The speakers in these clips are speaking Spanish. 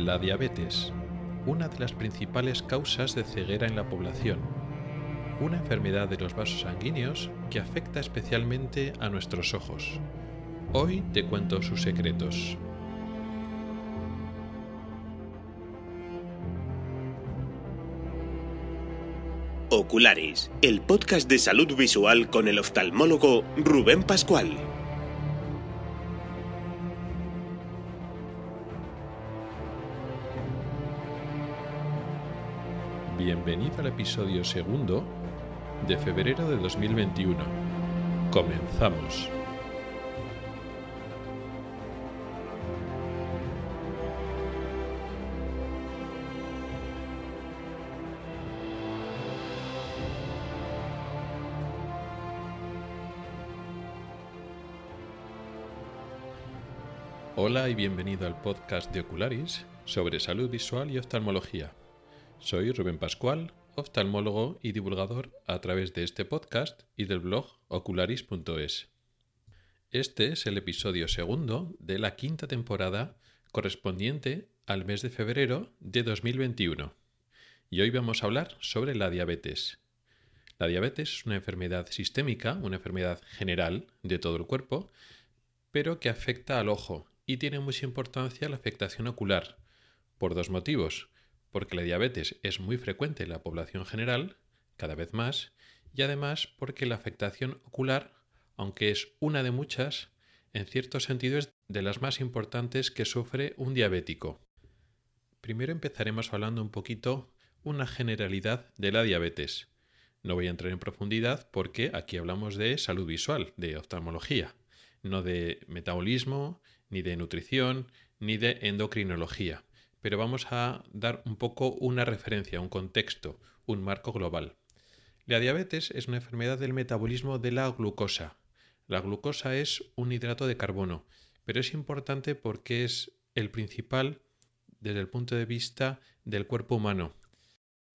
La diabetes, una de las principales causas de ceguera en la población, una enfermedad de los vasos sanguíneos que afecta especialmente a nuestros ojos. Hoy te cuento sus secretos. Ocularis, el podcast de salud visual con el oftalmólogo Rubén Pascual. Bienvenido al episodio segundo de febrero de 2021. Comenzamos. Hola y bienvenido al podcast de Ocularis sobre salud visual y oftalmología. Soy Rubén Pascual, oftalmólogo y divulgador a través de este podcast y del blog ocularis.es. Este es el episodio segundo de la quinta temporada correspondiente al mes de febrero de 2021. Y hoy vamos a hablar sobre la diabetes. La diabetes es una enfermedad sistémica, una enfermedad general de todo el cuerpo, pero que afecta al ojo y tiene mucha importancia la afectación ocular, por dos motivos porque la diabetes es muy frecuente en la población general, cada vez más, y además porque la afectación ocular, aunque es una de muchas, en cierto sentido es de las más importantes que sufre un diabético. Primero empezaremos hablando un poquito una generalidad de la diabetes. No voy a entrar en profundidad porque aquí hablamos de salud visual, de oftalmología, no de metabolismo, ni de nutrición, ni de endocrinología pero vamos a dar un poco una referencia, un contexto, un marco global. La diabetes es una enfermedad del metabolismo de la glucosa. La glucosa es un hidrato de carbono, pero es importante porque es el principal desde el punto de vista del cuerpo humano.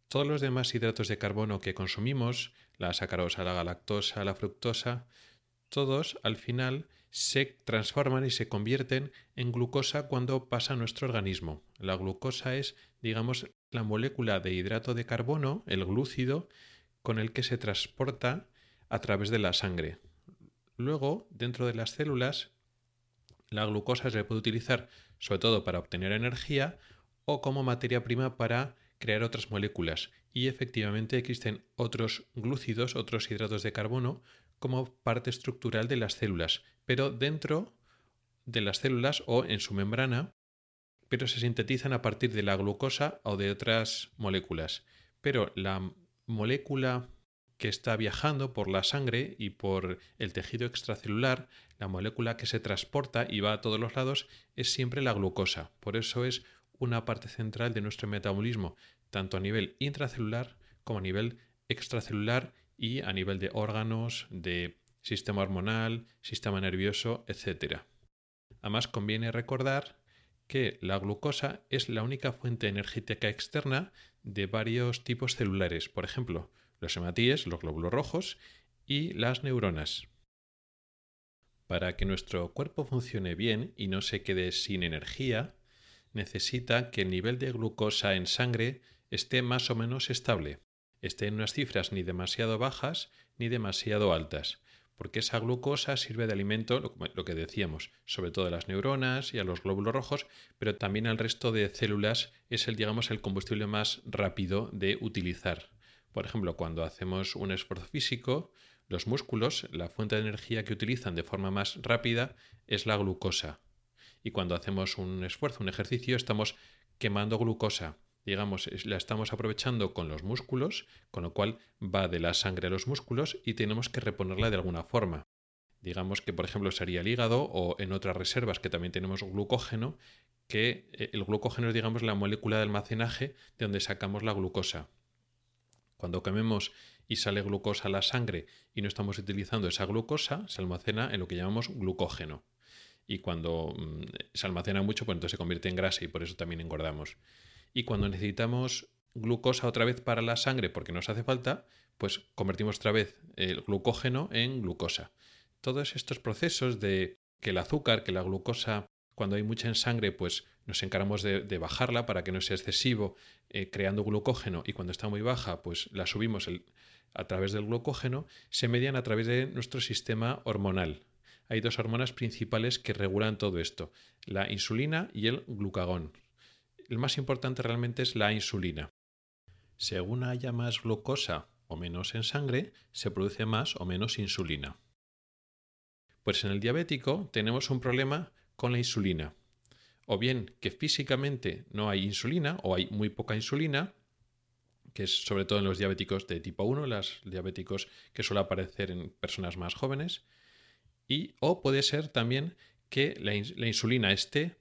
Todos los demás hidratos de carbono que consumimos, la sacarosa, la galactosa, la fructosa, todos al final se transforman y se convierten en glucosa cuando pasa a nuestro organismo. La glucosa es, digamos, la molécula de hidrato de carbono, el glúcido, con el que se transporta a través de la sangre. Luego, dentro de las células, la glucosa se puede utilizar sobre todo para obtener energía o como materia prima para crear otras moléculas. Y efectivamente existen otros glúcidos, otros hidratos de carbono, como parte estructural de las células, pero dentro de las células o en su membrana, pero se sintetizan a partir de la glucosa o de otras moléculas. Pero la molécula que está viajando por la sangre y por el tejido extracelular, la molécula que se transporta y va a todos los lados, es siempre la glucosa. Por eso es una parte central de nuestro metabolismo, tanto a nivel intracelular como a nivel extracelular y a nivel de órganos, de sistema hormonal, sistema nervioso, etc. Además, conviene recordar que la glucosa es la única fuente energética externa de varios tipos celulares, por ejemplo, los hematíes, los glóbulos rojos y las neuronas. Para que nuestro cuerpo funcione bien y no se quede sin energía, necesita que el nivel de glucosa en sangre esté más o menos estable esté en unas cifras ni demasiado bajas ni demasiado altas, porque esa glucosa sirve de alimento, lo que decíamos, sobre todo a las neuronas y a los glóbulos rojos, pero también al resto de células es el, digamos, el combustible más rápido de utilizar. Por ejemplo, cuando hacemos un esfuerzo físico, los músculos, la fuente de energía que utilizan de forma más rápida es la glucosa. Y cuando hacemos un esfuerzo, un ejercicio, estamos quemando glucosa digamos, la estamos aprovechando con los músculos, con lo cual va de la sangre a los músculos y tenemos que reponerla de alguna forma. Digamos que, por ejemplo, sería el hígado o en otras reservas que también tenemos glucógeno, que eh, el glucógeno es, digamos, la molécula de almacenaje de donde sacamos la glucosa. Cuando comemos y sale glucosa a la sangre y no estamos utilizando esa glucosa, se almacena en lo que llamamos glucógeno. Y cuando mm, se almacena mucho, pues entonces se convierte en grasa y por eso también engordamos y cuando necesitamos glucosa otra vez para la sangre porque nos hace falta, pues convertimos otra vez el glucógeno en glucosa. Todos estos procesos de que el azúcar, que la glucosa, cuando hay mucha en sangre, pues nos encargamos de, bajarla para que no sea excesivo, eh, creando glucógeno y cuando está muy baja, pues la subimos a través del glucógeno, se median a través de nuestro sistema hormonal. Hay dos hormonas principales que regulan todo esto, la insulina y el glucagón. El más importante realmente es la insulina. Según haya más glucosa o menos en sangre, se produce más o menos insulina. Pues en el diabético tenemos un problema con la insulina. O bien que físicamente no hay insulina o hay muy poca insulina, que es sobre todo en los diabéticos de tipo 1, los diabéticos que suele aparecer en personas más jóvenes, y o puede ser también que la, la insulina esté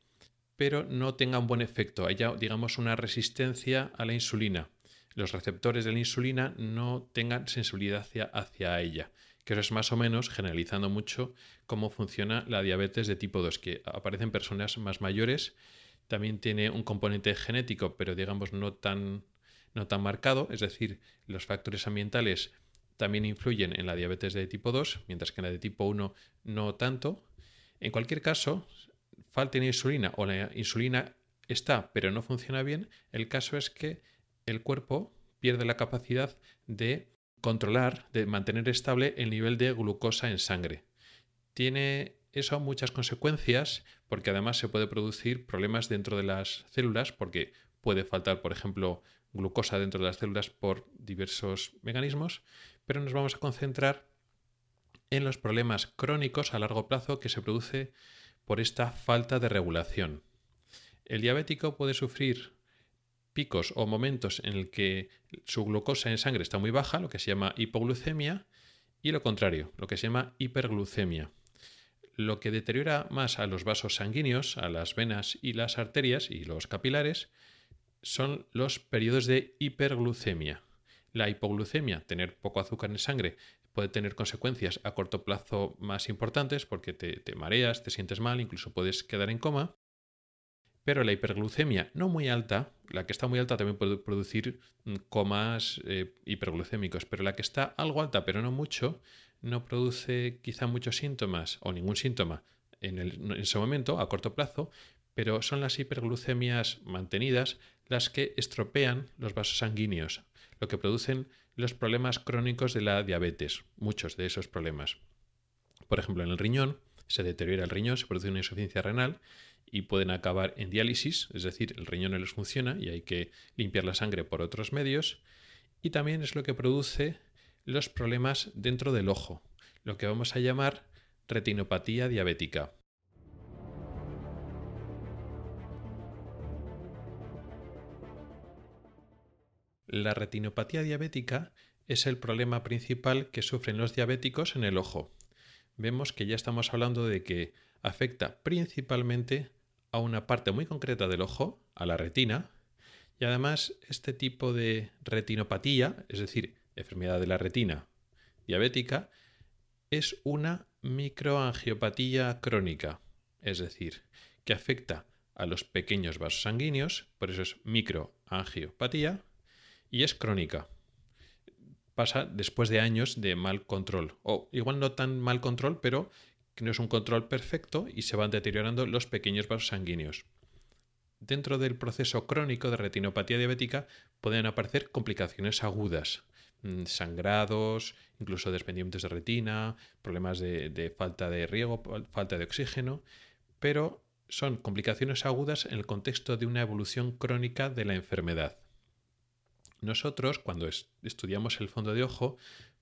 pero no tenga un buen efecto, haya digamos una resistencia a la insulina. Los receptores de la insulina no tengan sensibilidad hacia, hacia ella que eso es más o menos, generalizando mucho, cómo funciona la diabetes de tipo 2, que aparece en personas más mayores, también tiene un componente genético, pero digamos no tan, no tan marcado, es decir, los factores ambientales también influyen en la diabetes de tipo 2, mientras que en la de tipo 1 no tanto. En cualquier caso, falta insulina o la insulina está pero no funciona bien, el caso es que el cuerpo pierde la capacidad de controlar, de mantener estable el nivel de glucosa en sangre. Tiene eso muchas consecuencias porque además se puede producir problemas dentro de las células porque puede faltar, por ejemplo, glucosa dentro de las células por diversos mecanismos, pero nos vamos a concentrar en los problemas crónicos a largo plazo que se produce por esta falta de regulación. El diabético puede sufrir picos o momentos en el que su glucosa en sangre está muy baja, lo que se llama hipoglucemia, y lo contrario, lo que se llama hiperglucemia. Lo que deteriora más a los vasos sanguíneos, a las venas y las arterias y los capilares, son los periodos de hiperglucemia. La hipoglucemia, tener poco azúcar en sangre, puede tener consecuencias a corto plazo más importantes porque te, te mareas, te sientes mal, incluso puedes quedar en coma. Pero la hiperglucemia no muy alta, la que está muy alta también puede producir mm, comas eh, hiperglucémicos, pero la que está algo alta pero no mucho, no produce quizá muchos síntomas o ningún síntoma en, en ese momento, a corto plazo, pero son las hiperglucemias mantenidas las que estropean los vasos sanguíneos, lo que producen los problemas crónicos de la diabetes, muchos de esos problemas. Por ejemplo, en el riñón se deteriora el riñón, se produce una insuficiencia renal y pueden acabar en diálisis, es decir, el riñón no les funciona y hay que limpiar la sangre por otros medios. Y también es lo que produce los problemas dentro del ojo, lo que vamos a llamar retinopatía diabética. La retinopatía diabética es el problema principal que sufren los diabéticos en el ojo. Vemos que ya estamos hablando de que afecta principalmente a una parte muy concreta del ojo, a la retina, y además este tipo de retinopatía, es decir, enfermedad de la retina diabética, es una microangiopatía crónica, es decir, que afecta a los pequeños vasos sanguíneos, por eso es microangiopatía, y es crónica. Pasa después de años de mal control, o igual no tan mal control, pero que no es un control perfecto y se van deteriorando los pequeños vasos sanguíneos. Dentro del proceso crónico de retinopatía diabética pueden aparecer complicaciones agudas, mm, sangrados, incluso desprendimientos de retina, problemas de, de falta de riego, falta de oxígeno, pero son complicaciones agudas en el contexto de una evolución crónica de la enfermedad. Nosotros, cuando estudiamos el fondo de ojo,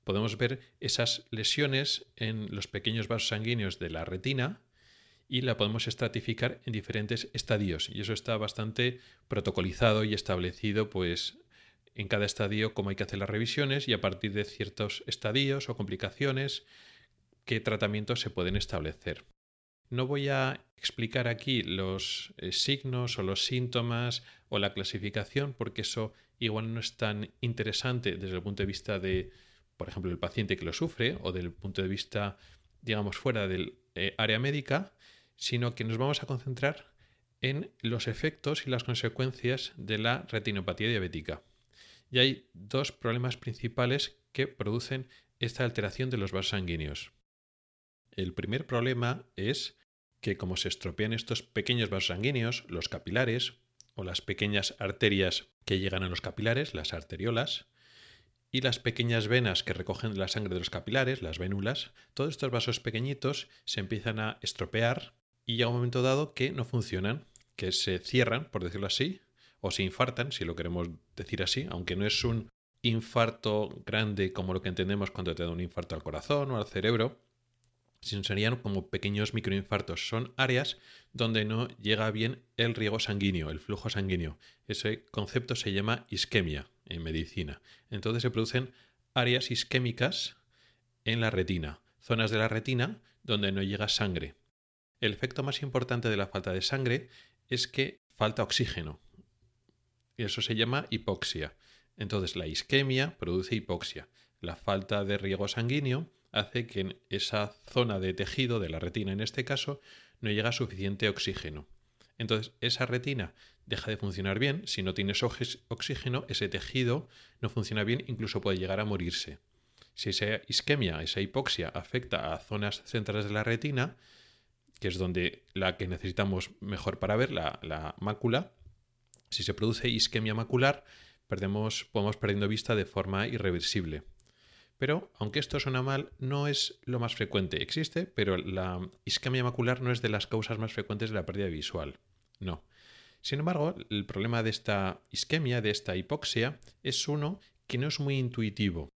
podemos ver esas lesiones en los pequeños vasos sanguíneos de la retina y la podemos estratificar en diferentes estadios. Y eso está bastante protocolizado y establecido, pues en cada estadio cómo hay que hacer las revisiones y a partir de ciertos estadios o complicaciones qué tratamientos se pueden establecer. No voy a explicar aquí los eh, signos o los síntomas o la clasificación porque eso igual no es tan interesante desde el punto de vista de por ejemplo, el paciente que lo sufre o del punto de vista, digamos, fuera del eh, área médica, sino que nos vamos a concentrar en los efectos y las consecuencias de la retinopatía diabética. Y hay dos problemas principales que producen esta alteración de los vasos sanguíneos. El primer problema es que como se estropean estos pequeños vasos sanguíneos, los capilares, o las pequeñas arterias que llegan a los capilares, las arteriolas, y las pequeñas venas que recogen la sangre de los capilares, las vénulas, todos estos vasos pequeñitos se empiezan a estropear y llega un momento dado que no funcionan, que se cierran, por decirlo así, o se infartan, si lo queremos decir así, aunque no es un infarto grande como lo que entendemos cuando te da un infarto al corazón o al cerebro, sino serían como pequeños microinfartos. Son áreas donde no llega bien el riego sanguíneo, el flujo sanguíneo. Ese concepto se llama isquemia en medicina. Entonces se producen áreas isquémicas en la retina, zonas de la retina donde no llega sangre. El efecto más importante de la falta de sangre es que falta oxígeno. Y eso se llama hipoxia. Entonces la isquemia produce hipoxia. La falta de riego sanguíneo hace que en esa zona de tejido, de la retina en este caso, no llega suficiente oxígeno. Entonces, esa retina deja de funcionar bien. Si no tienes oxígeno, ese tejido no funciona bien, incluso puede llegar a morirse. Si esa isquemia, esa hipoxia, afecta a zonas centrales de la retina, que es donde la que necesitamos mejor para ver, la, la mácula, si se produce isquemia macular, perdemos, podemos perdiendo vista de forma irreversible. Pero, aunque esto suena mal, no es lo más frecuente. Existe, pero la isquemia macular no es de las causas más frecuentes de la pérdida visual. No. Sin embargo, el problema de esta isquemia, de esta hipoxia, es uno que no es muy intuitivo.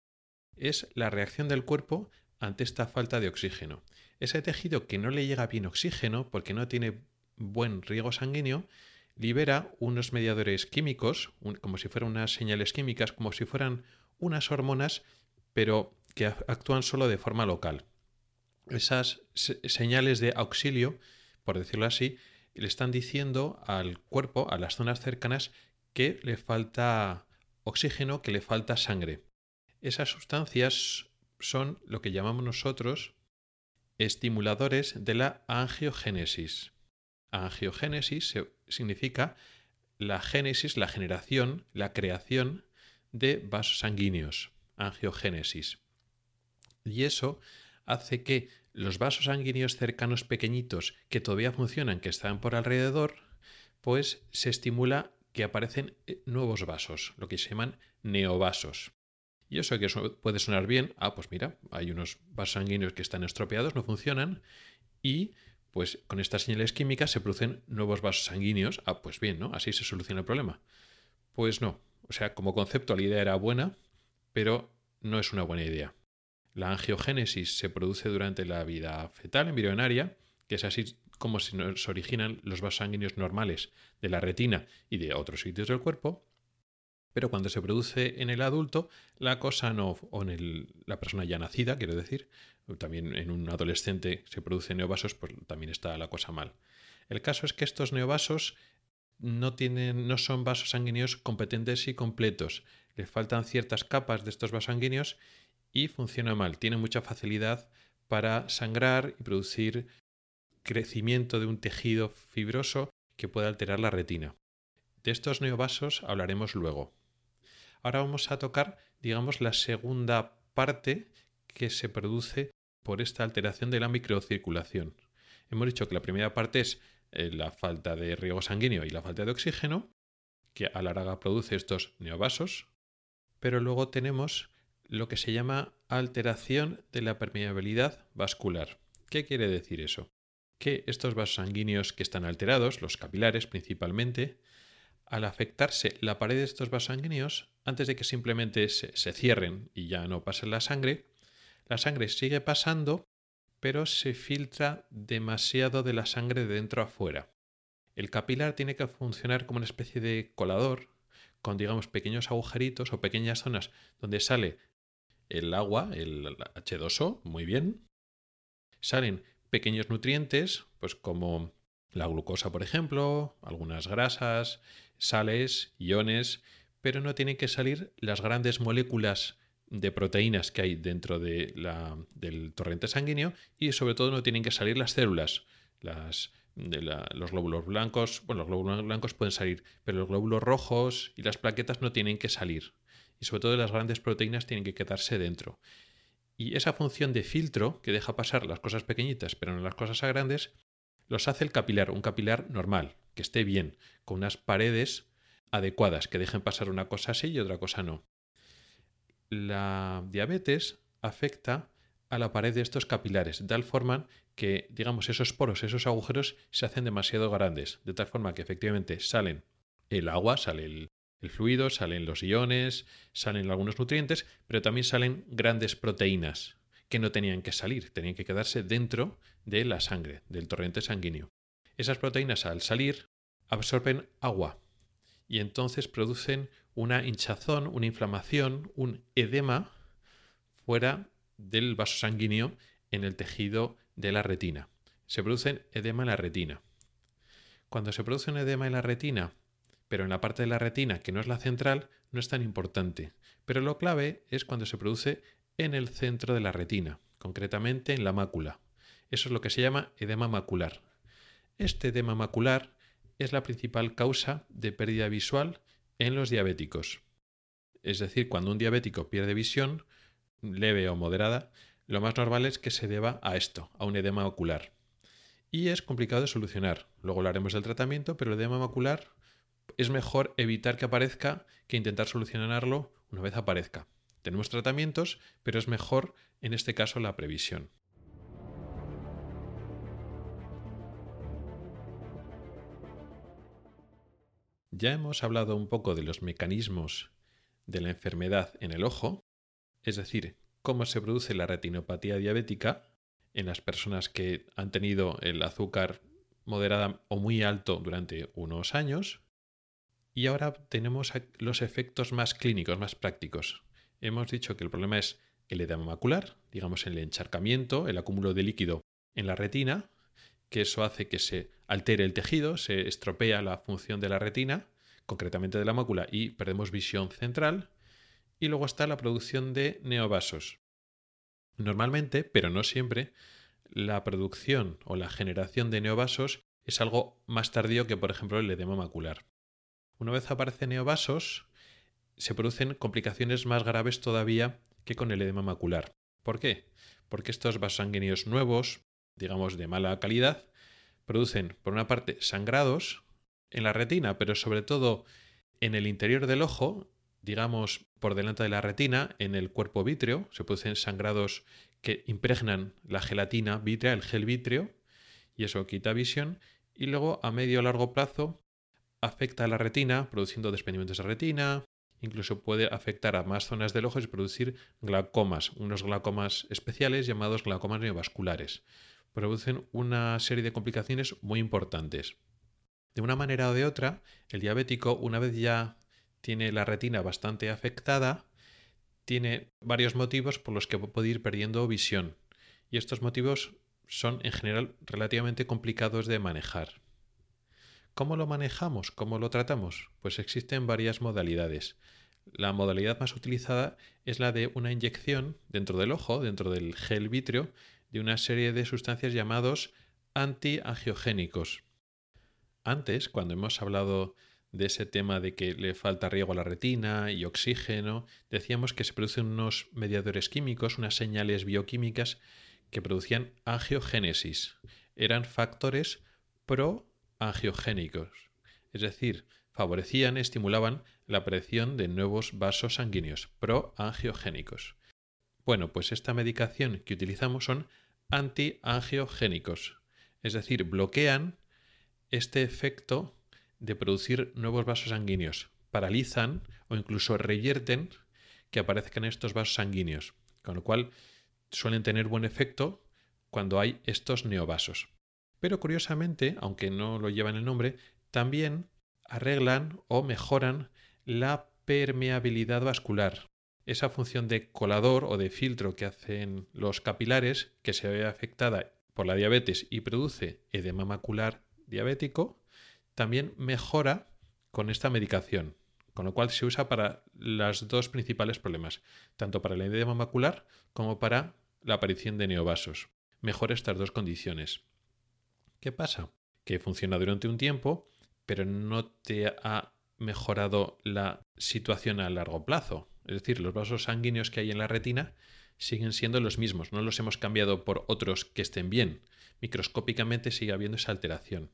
Es la reacción del cuerpo ante esta falta de oxígeno. Ese tejido que no le llega bien oxígeno porque no tiene buen riego sanguíneo, libera unos mediadores químicos, como si fueran unas señales químicas, como si fueran unas hormonas pero que actúan solo de forma local. Esas señales de auxilio, por decirlo así, le están diciendo al cuerpo, a las zonas cercanas, que le falta oxígeno, que le falta sangre. Esas sustancias son lo que llamamos nosotros estimuladores de la angiogénesis. Angiogénesis significa la génesis, la generación, la creación de vasos sanguíneos angiogénesis. Y eso hace que los vasos sanguíneos cercanos pequeñitos que todavía funcionan, que están por alrededor, pues se estimula que aparecen eh, nuevos vasos, lo que se llaman neovasos. Y eso que puede sonar bien, ah, pues mira, hay unos vasos sanguíneos que están estropeados, no funcionan, y pues con estas señales químicas se producen nuevos vasos sanguíneos, ah, pues bien, ¿no? Así se soluciona el problema. Pues no, o sea, como concepto la idea era buena, pero no es una buena idea. La angiogénesis se produce durante la vida fetal embrionaria, que es así como se originan los vasos sanguíneos normales de la retina y de otros sitios del cuerpo, pero cuando se produce en el adulto, la cosa no, o en la persona ya nacida, quiero decir, también en un adolescente se producen neovasos, pues también está la cosa mal. El caso es que estos neovasos no, tienen, no son vasos sanguíneos competentes y completos. Le faltan ciertas capas de estos vasos sanguíneos y funciona mal. Tiene mucha facilidad para sangrar y producir crecimiento de un tejido fibroso que puede alterar la retina. De estos neovasos hablaremos luego. Ahora vamos a tocar, digamos, la segunda parte que se produce por esta alteración de la microcirculación. Hemos dicho que la primera parte es eh, la falta de riego sanguíneo y la falta de oxígeno, que a la larga produce estos neovasos, pero luego tenemos lo que se llama alteración de la permeabilidad vascular. ¿Qué quiere decir eso? Que estos vasos sanguíneos que están alterados, los capilares principalmente, al afectarse la pared de estos vasos sanguíneos, antes de que simplemente se, se cierren y ya no pase la sangre, la sangre sigue pasando pero se filtra demasiado de la sangre de dentro a fuera. El capilar tiene que funcionar como una especie de colador, con digamos pequeños agujeritos o pequeñas zonas donde sale el agua, el H2O, muy bien. Salen pequeños nutrientes, pues como la glucosa, por ejemplo, algunas grasas, sales, iones, pero no tienen que salir las grandes moléculas de proteínas que hay dentro de la, del torrente sanguíneo y sobre todo no tienen que salir las células. Las, de los glóbulos blancos, bueno, los glóbulos blancos pueden salir, pero los glóbulos rojos y las plaquetas no tienen que salir. Y sobre todo las grandes proteínas tienen que quedarse dentro. Y esa función de filtro que deja pasar las cosas pequeñitas pero no las cosas grandes, los hace el capilar, un capilar normal, que esté bien, con unas paredes adecuadas, que dejen pasar una cosa así y otra cosa no. La diabetes afecta a la pared de estos capilares, de tal forma que, digamos, esos poros, esos agujeros se hacen demasiado grandes, de tal forma que efectivamente salen el agua, sale el, el fluido, salen los iones, salen algunos nutrientes, pero también salen grandes proteínas que no tenían que salir, tenían que quedarse dentro de la sangre, del torrente sanguíneo. Esas proteínas al salir absorben agua y entonces producen una hinchazón, una inflamación, un edema fuera del vaso sanguíneo en el tejido de la retina. Se produce edema en la retina. Cuando se produce un edema en la retina, pero en la parte de la retina que no es la central, no es tan importante. Pero lo clave es cuando se produce en el centro de la retina, concretamente en la mácula. Eso es lo que se llama edema macular. Este edema macular es la principal causa de pérdida visual en los diabéticos. Es decir, cuando un diabético pierde visión, leve o moderada, lo más normal es que se deba a esto, a un edema ocular. Y es complicado de solucionar. Luego hablaremos del tratamiento, pero el edema macular es mejor evitar que aparezca que intentar solucionarlo una vez aparezca. Tenemos tratamientos, pero es mejor en este caso la previsión. Ya hemos hablado un poco de los mecanismos de la enfermedad en el ojo, es decir, cómo se produce la retinopatía diabética en las personas que han tenido el azúcar moderada o muy alto durante unos años. Y ahora tenemos los efectos más clínicos, más prácticos. Hemos dicho que el problema es el edema macular, digamos el encharcamiento, el acúmulo de líquido en la retina, que eso hace que se altere el tejido, se estropea la función de la retina, concretamente de la mácula, y perdemos visión central. Y luego está la producción de neovasos. Normalmente, pero no siempre, la producción o la generación de neovasos es algo más tardío que, por ejemplo, el edema macular. Una vez aparecen neovasos, se producen complicaciones más graves todavía que con el edema macular. ¿Por qué? Porque estos vasos sanguíneos nuevos, digamos de mala calidad, producen, por una parte, sangrados en la retina, pero sobre todo en el interior del ojo, digamos por delante de la retina, en el cuerpo vítreo, se producen sangrados que impregnan la gelatina vítrea, el gel vítreo, y eso quita visión, y luego a medio o largo plazo afecta a la retina, produciendo desprendimientos de retina, incluso puede afectar a más zonas del ojo y producir glaucomas, unos glaucomas especiales llamados glaucomas neovasculares. Producen una serie de complicaciones muy importantes. De una manera o de otra, el diabético, una vez ya tiene la retina bastante afectada, tiene varios motivos por los que puede ir perdiendo visión. Y estos motivos son en general relativamente complicados de manejar. ¿Cómo lo manejamos? ¿Cómo lo tratamos? Pues existen varias modalidades. La modalidad más utilizada es la de una inyección dentro del ojo, dentro del gel vítreo, de una serie de sustancias llamados antiangiogénicos. Antes, cuando hemos hablado de ese tema de que le falta riego a la retina y oxígeno, decíamos que se producen unos mediadores químicos, unas señales bioquímicas que producían angiogénesis. Eran factores pro angiogénicos, es decir, favorecían, estimulaban la aparición de nuevos vasos sanguíneos proangiogénicos. Bueno, pues esta medicación que utilizamos son antiangiogénicos, es decir, bloquean este efecto de producir nuevos vasos sanguíneos, paralizan o incluso revierten que aparezcan estos vasos sanguíneos, con lo cual suelen tener buen efecto cuando hay estos neovasos. Pero curiosamente, aunque no lo llevan el nombre, también arreglan o mejoran la permeabilidad vascular. Esa función de colador o de filtro que hacen los capilares, que se ve afectada por la diabetes y produce edema macular diabético, también mejora con esta medicación, con lo cual se usa para los dos principales problemas, tanto para el edema macular como para la aparición de neovasos. Mejora estas dos condiciones. ¿Qué pasa? Que funciona durante un tiempo, pero no te ha mejorado la situación a largo plazo. Es decir, los vasos sanguíneos que hay en la retina siguen siendo los mismos, no los hemos cambiado por otros que estén bien, microscópicamente sigue habiendo esa alteración.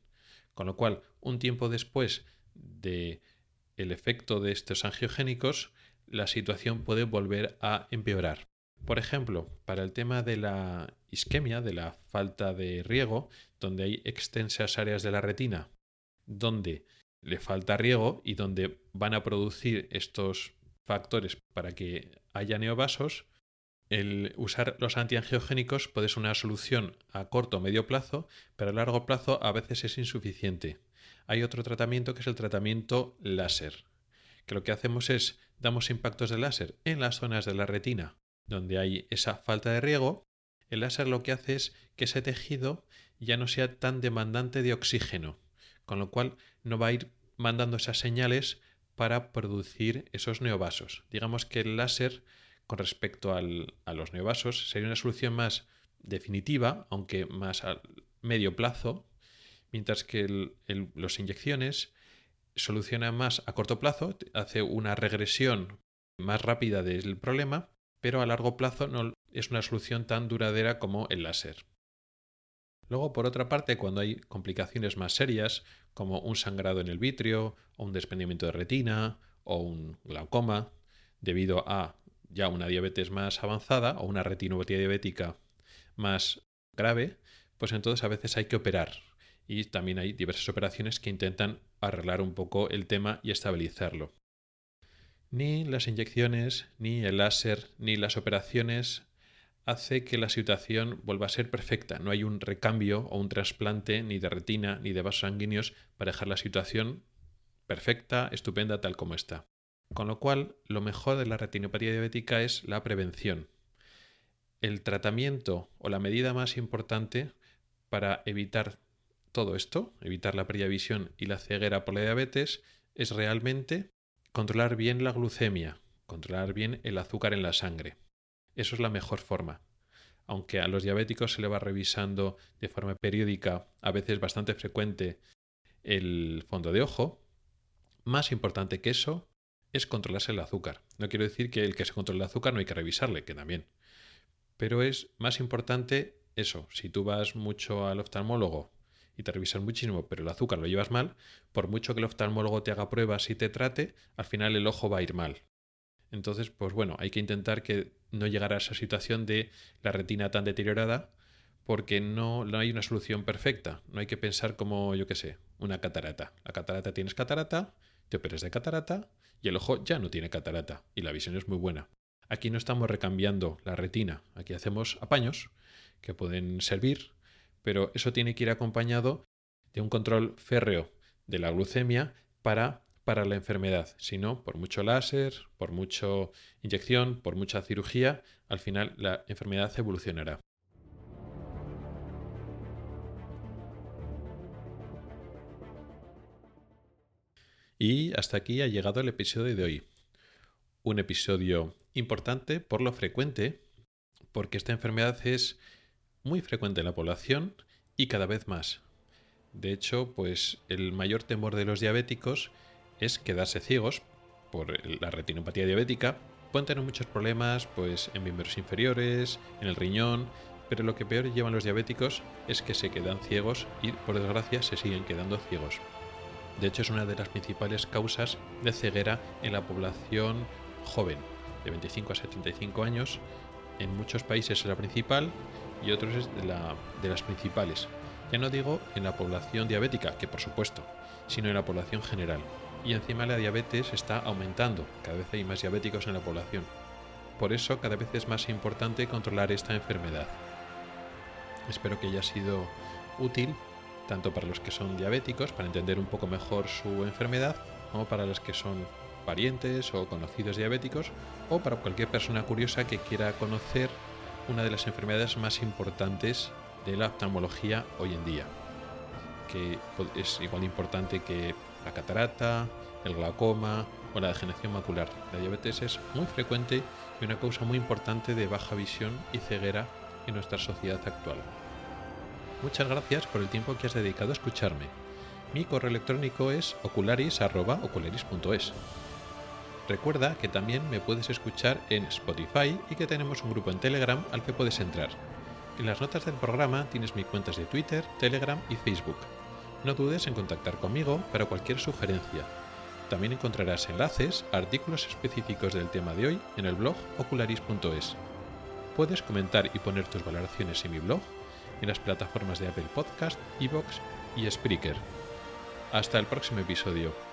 Con lo cual, un tiempo después de el efecto de estos angiogénicos, la situación puede volver a empeorar. Por ejemplo, para el tema de la isquemia, de la falta de riego, donde hay extensas áreas de la retina donde le falta riego y donde van a producir estos factores para que haya neovasos, el usar los antiangiogénicos puede ser una solución a corto o medio plazo, pero a largo plazo a veces es insuficiente. Hay otro tratamiento que es el tratamiento láser, que lo que hacemos es damos impactos de láser en las zonas de la retina donde hay esa falta de riego, el láser lo que hace es que ese tejido ya no sea tan demandante de oxígeno, con lo cual no va a ir mandando esas señales para producir esos neovasos. Digamos que el láser con respecto a los neovasos sería una solución más definitiva, aunque más a medio plazo, mientras que las inyecciones soluciona más a corto plazo, hace una regresión más rápida del problema, pero a largo plazo no es una solución tan duradera como el láser. Luego, por otra parte, cuando hay complicaciones más serias, como un sangrado en el vitrio, o un desprendimiento de retina, o un glaucoma, debido a ya una diabetes más avanzada o una retinopatía diabética más grave, pues entonces a veces hay que operar. Y también hay diversas operaciones que intentan arreglar un poco el tema y estabilizarlo. Ni las inyecciones, ni el láser, ni las operaciones hace que la situación vuelva a ser perfecta. No hay un recambio o un trasplante ni de retina ni de vasos sanguíneos para dejar la situación perfecta, estupenda, tal como está. Con lo cual, lo mejor de la retinopatía diabética es la prevención. El tratamiento o la medida más importante para evitar todo esto, evitar la pérdida visión y la ceguera por la diabetes, es realmente controlar bien la glucemia, controlar bien el azúcar en la sangre. Eso es la mejor forma. Aunque a los diabéticos se le va revisando de forma periódica, a veces bastante frecuente, el fondo de ojo, más importante que eso es controlarse el azúcar. No quiero decir que el que se controle el azúcar no hay que revisarle, que también. Pero es más importante eso. Si tú vas mucho al oftalmólogo y te revisan muchísimo, pero el azúcar lo llevas mal, por mucho que el oftalmólogo te haga pruebas y te trate, al final el ojo va a ir mal. Entonces, pues bueno, hay que intentar que no llegar a esa situación de la retina tan deteriorada, porque no, no hay una solución perfecta. No hay que pensar como, yo qué sé, una catarata. La catarata tienes catarata, te operas de catarata y el ojo ya no tiene catarata y la visión es muy buena. Aquí no estamos recambiando la retina, aquí hacemos apaños que pueden servir pero eso tiene que ir acompañado de un control férreo de la glucemia para, para la enfermedad. Si no, por mucho láser, por mucha inyección, por mucha cirugía, al final la enfermedad evolucionará. Y hasta aquí ha llegado el episodio de hoy. Un episodio importante por lo frecuente, porque esta enfermedad es muy frecuente en la población y cada vez más. De hecho, pues el mayor temor de los diabéticos es quedarse ciegos por la retinopatía diabética. Pueden tener muchos problemas pues en miembros inferiores, en el riñón, pero lo que peor llevan los diabéticos es que se quedan ciegos y por desgracia se siguen quedando ciegos. De hecho, es una de las principales causas de ceguera en la población joven, de 25 a 75 años. En muchos países es la principal y otros es de, de las principales. Ya no digo en la población diabética, que por supuesto, sino en la población general. Y encima la diabetes está aumentando, cada vez hay más diabéticos en la población. Por eso cada vez es más importante controlar esta enfermedad. Espero que haya sido útil tanto para los que son diabéticos, para entender un poco mejor su enfermedad, como para los que son parientes o conocidos diabéticos, o para cualquier persona curiosa que quiera conocer una de las enfermedades más importantes de la oftalmología hoy en día, que es igual importante que la catarata, el glaucoma o la degeneración macular. La diabetes es muy frecuente y una causa muy importante de baja visión y ceguera en nuestra sociedad actual. Muchas gracias por el tiempo que has dedicado a escucharme. Mi correo electrónico es ocularis.ocularis.es. Recuerda que también me puedes escuchar en Spotify y que tenemos un grupo en Telegram al que puedes entrar. En las notas del programa tienes mis cuentas de Twitter, Telegram y Facebook. No dudes en contactar conmigo para cualquier sugerencia. También encontrarás enlaces a artículos específicos del tema de hoy en el blog ocularis.es. Puedes comentar y poner tus valoraciones en mi blog, en las plataformas de Apple Podcast, Evox y Spreaker. Hasta el próximo episodio.